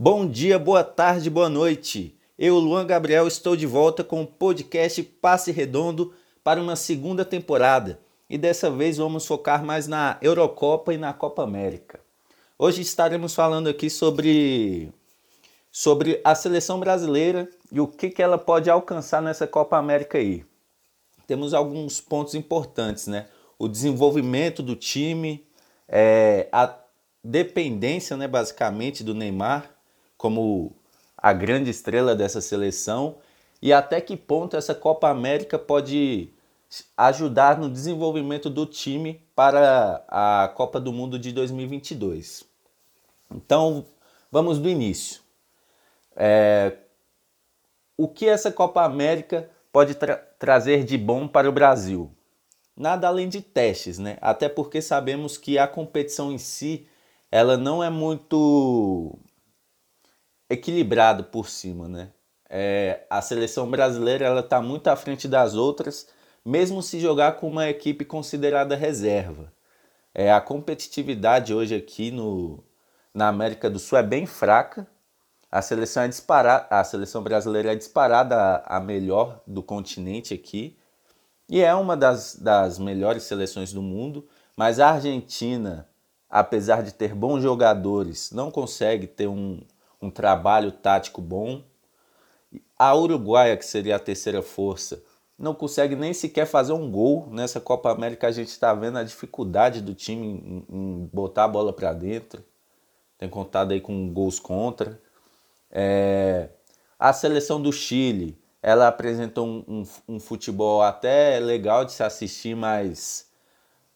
Bom dia, boa tarde, boa noite. Eu, Luan Gabriel, estou de volta com o podcast Passe Redondo para uma segunda temporada e dessa vez vamos focar mais na Eurocopa e na Copa América. Hoje estaremos falando aqui sobre, sobre a seleção brasileira e o que, que ela pode alcançar nessa Copa América aí. Temos alguns pontos importantes, né? O desenvolvimento do time, é, a dependência, né, basicamente, do Neymar como a grande estrela dessa seleção e até que ponto essa Copa América pode ajudar no desenvolvimento do time para a Copa do Mundo de 2022. Então, vamos do início. É, o que essa Copa América pode tra trazer de bom para o Brasil? Nada além de testes, né? Até porque sabemos que a competição em si ela não é muito equilibrado por cima, né? É, a seleção brasileira ela está muito à frente das outras, mesmo se jogar com uma equipe considerada reserva. É, a competitividade hoje aqui no, na América do Sul é bem fraca. A seleção é disparada, a seleção brasileira é disparada a, melhor do continente aqui e é uma das, das melhores seleções do mundo. Mas a Argentina, apesar de ter bons jogadores, não consegue ter um, um trabalho tático bom. A Uruguaia, que seria a terceira força, não consegue nem sequer fazer um gol nessa Copa América. A gente está vendo a dificuldade do time em, em botar a bola para dentro. Tem contado aí com gols contra. É... A seleção do Chile, ela apresentou um, um, um futebol até legal de se assistir, mas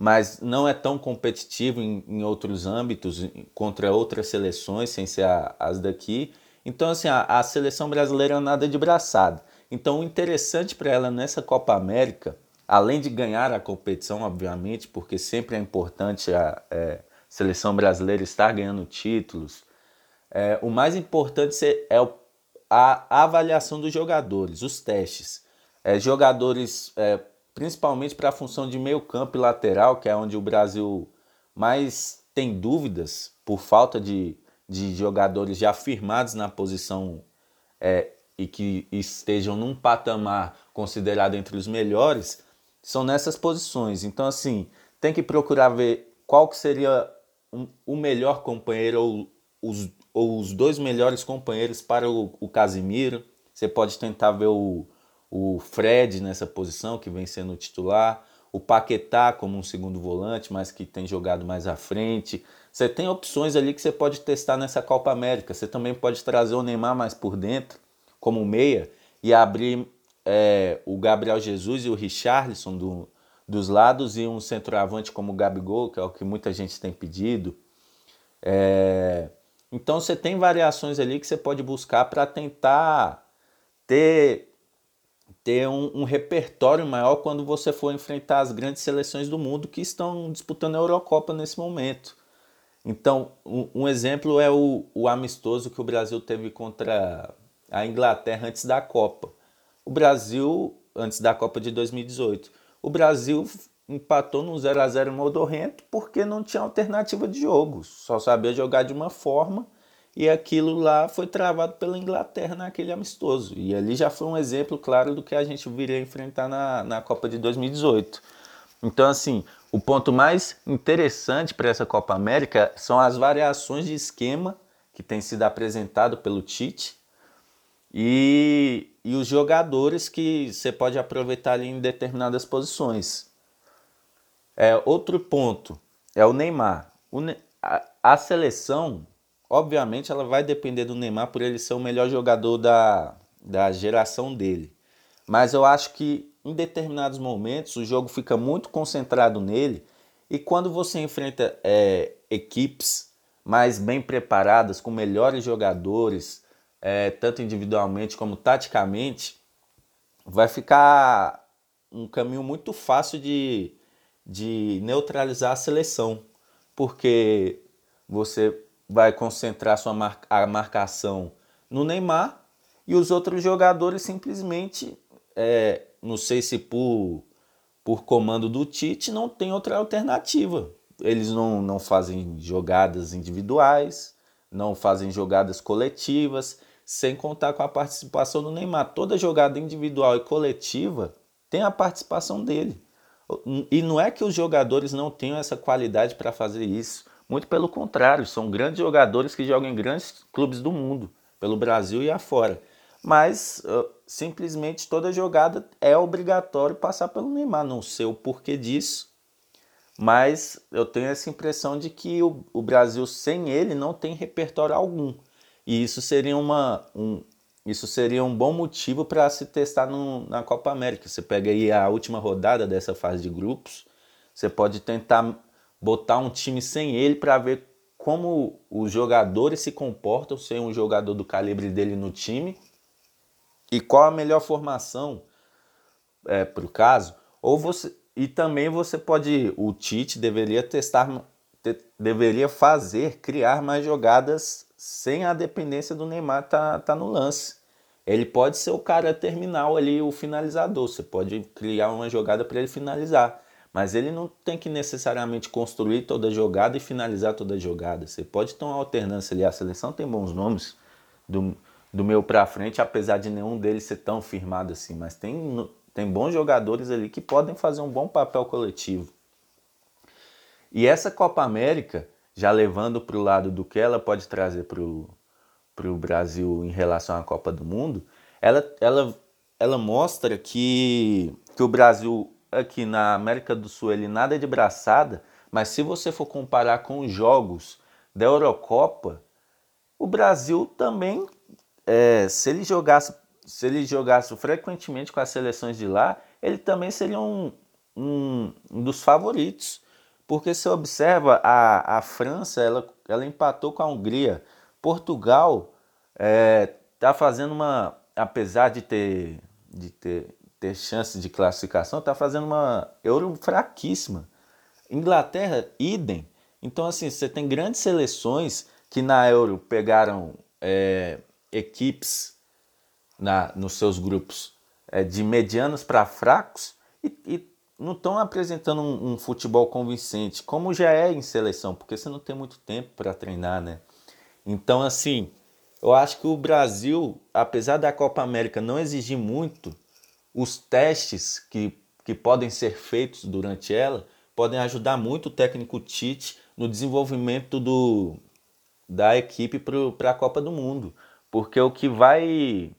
mas não é tão competitivo em, em outros âmbitos contra outras seleções, sem ser a, as daqui. Então, assim, a, a seleção brasileira é nada de braçada. Então, o interessante para ela nessa Copa América, além de ganhar a competição, obviamente, porque sempre é importante a é, seleção brasileira estar ganhando títulos, é, o mais importante é a, a avaliação dos jogadores, os testes. É, jogadores é, principalmente para a função de meio campo e lateral, que é onde o Brasil mais tem dúvidas por falta de, de jogadores já firmados na posição é, e que estejam num patamar considerado entre os melhores, são nessas posições. Então, assim, tem que procurar ver qual que seria um, o melhor companheiro ou os, ou os dois melhores companheiros para o, o Casimiro. Você pode tentar ver o, o Fred nessa posição, que vem sendo titular, o Paquetá como um segundo volante, mas que tem jogado mais à frente. Você tem opções ali que você pode testar nessa Copa América. Você também pode trazer o Neymar mais por dentro, como meia, e abrir é, o Gabriel Jesus e o Richarlison do, dos lados e um centroavante como o Gabigol, que é o que muita gente tem pedido. É, então você tem variações ali que você pode buscar para tentar ter ter um, um, repertório maior quando você for enfrentar as grandes seleções do mundo que estão disputando a Eurocopa nesse momento. Então, um, um exemplo é o, o, amistoso que o Brasil teve contra a Inglaterra antes da Copa. O Brasil, antes da Copa de 2018, o Brasil empatou no 0 a 0 modorrento porque não tinha alternativa de jogo, só sabia jogar de uma forma e aquilo lá foi travado pela Inglaterra naquele amistoso. E ali já foi um exemplo claro do que a gente viria enfrentar na, na Copa de 2018. Então, assim, o ponto mais interessante para essa Copa América são as variações de esquema que tem sido apresentado pelo Tite e, e os jogadores que você pode aproveitar ali em determinadas posições. É, outro ponto é o Neymar. O, a, a seleção Obviamente ela vai depender do Neymar por ele ser o melhor jogador da, da geração dele. Mas eu acho que em determinados momentos o jogo fica muito concentrado nele e quando você enfrenta é, equipes mais bem preparadas, com melhores jogadores, é, tanto individualmente como taticamente, vai ficar um caminho muito fácil de, de neutralizar a seleção, porque você vai concentrar sua a marcação no Neymar e os outros jogadores simplesmente, é, não sei se por, por comando do Tite, não tem outra alternativa. Eles não, não fazem jogadas individuais, não fazem jogadas coletivas, sem contar com a participação do Neymar. Toda jogada individual e coletiva tem a participação dele. E não é que os jogadores não tenham essa qualidade para fazer isso. Muito pelo contrário, são grandes jogadores que jogam em grandes clubes do mundo, pelo Brasil e afora. Mas uh, simplesmente toda jogada é obrigatório passar pelo Neymar. Não sei o porquê disso, mas eu tenho essa impressão de que o, o Brasil sem ele não tem repertório algum. E isso seria, uma, um, isso seria um bom motivo para se testar no, na Copa América. Você pega aí a última rodada dessa fase de grupos, você pode tentar botar um time sem ele para ver como os jogadores se comportam sem um jogador do calibre dele no time e qual a melhor formação é, para o caso. Ou você, e também você pode, o Tite deveria testar, te, deveria fazer, criar mais jogadas sem a dependência do Neymar tá, tá no lance. Ele pode ser o cara terminal ali, o finalizador. Você pode criar uma jogada para ele finalizar. Mas ele não tem que necessariamente construir toda jogada e finalizar toda jogada. Você pode ter uma alternância ali. A seleção tem bons nomes do, do meio para frente, apesar de nenhum deles ser tão firmado assim. Mas tem tem bons jogadores ali que podem fazer um bom papel coletivo. E essa Copa América, já levando para o lado do que ela pode trazer para o Brasil em relação à Copa do Mundo, ela, ela, ela mostra que, que o Brasil aqui na América do Sul ele nada é de braçada, mas se você for comparar com os jogos da Eurocopa, o Brasil também, é, se ele jogasse se ele jogasse frequentemente com as seleções de lá, ele também seria um, um, um dos favoritos. Porque se observa, a, a França ela, ela empatou com a Hungria. Portugal está é, tá fazendo uma. Apesar de ter, de ter, ter chances de classificação, está fazendo uma Euro fraquíssima. Inglaterra, idem. Então, assim, você tem grandes seleções que na Euro pegaram é, equipes na, nos seus grupos é, de medianos para fracos e, e não estão apresentando um, um, futebol convincente, como já é em seleção, porque você não tem muito tempo para treinar, né? Então, assim, eu acho que o Brasil, apesar da Copa América não exigir muito, os testes que, que podem ser feitos durante ela podem ajudar muito o técnico Tite no desenvolvimento do, da equipe para a Copa do Mundo. Porque o que vai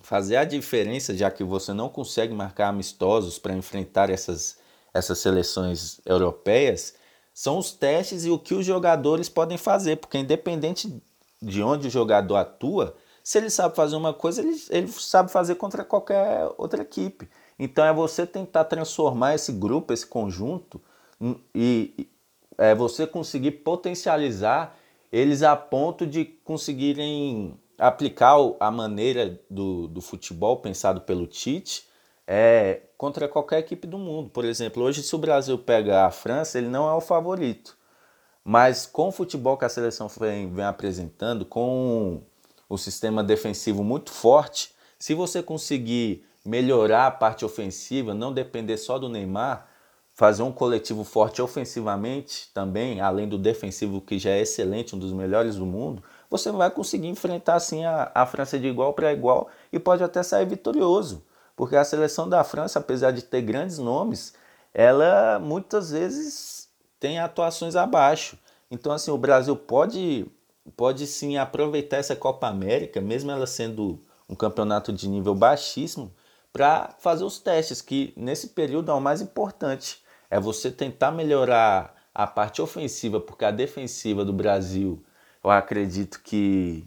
fazer a diferença, já que você não consegue marcar amistosos para enfrentar essas, essas seleções europeias, são os testes e o que os jogadores podem fazer, porque independente de onde o jogador atua, se ele sabe fazer uma coisa, ele, ele sabe fazer contra qualquer outra equipe. Então é você tentar transformar esse grupo, esse conjunto, e é você conseguir potencializar eles a ponto de conseguirem aplicar a maneira do, do futebol pensado pelo Tite é, contra qualquer equipe do mundo. Por exemplo, hoje se o Brasil pega a França, ele não é o favorito. Mas com o futebol que a seleção vem, vem apresentando, com o sistema defensivo muito forte, se você conseguir melhorar a parte ofensiva, não depender só do Neymar, fazer um coletivo forte ofensivamente também, além do defensivo que já é excelente, um dos melhores do mundo, você vai conseguir enfrentar assim a, a França de igual para igual e pode até sair vitorioso. Porque a seleção da França, apesar de ter grandes nomes, ela muitas vezes tem atuações abaixo. Então, assim, o Brasil pode, pode sim aproveitar essa Copa América, mesmo ela sendo um campeonato de nível baixíssimo, para fazer os testes, que nesse período é o mais importante. É você tentar melhorar a parte ofensiva, porque a defensiva do Brasil eu acredito que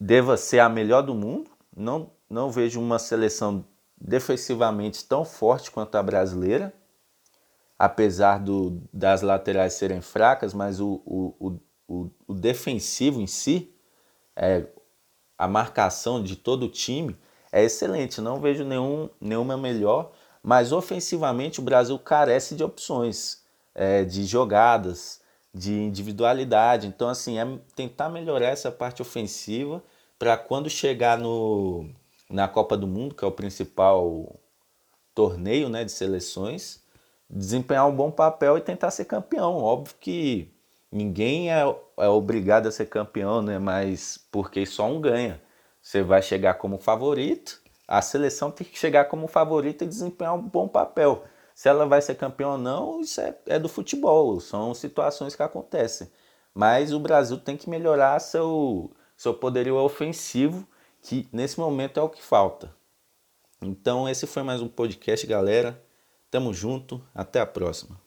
deva ser a melhor do mundo. Não, não vejo uma seleção defensivamente tão forte quanto a brasileira, apesar do, das laterais serem fracas, mas o, o, defensivo em si, é, a marcação de todo o time é excelente. Não vejo nenhum, nenhuma melhor, mas ofensivamente o Brasil carece de opções, é, de jogadas de individualidade. Então, assim, é tentar melhorar essa parte ofensiva para quando chegar no, na Copa do Mundo, que é o principal torneio né, de seleções, desempenhar um bom papel e tentar ser campeão. Óbvio que ninguém é, é obrigado a ser campeão, né? Mas porque só um ganha. Você vai chegar como favorito, a seleção tem que chegar como favorita e desempenhar um bom papel. Se ela vai ser campeã ou não, isso é, é do futebol, são situações que acontecem. Mas o Brasil tem que melhorar seu, seu poderio ofensivo, que nesse momento é o que falta. Então, esse foi mais um podcast, galera. Tamo junto, até a próxima.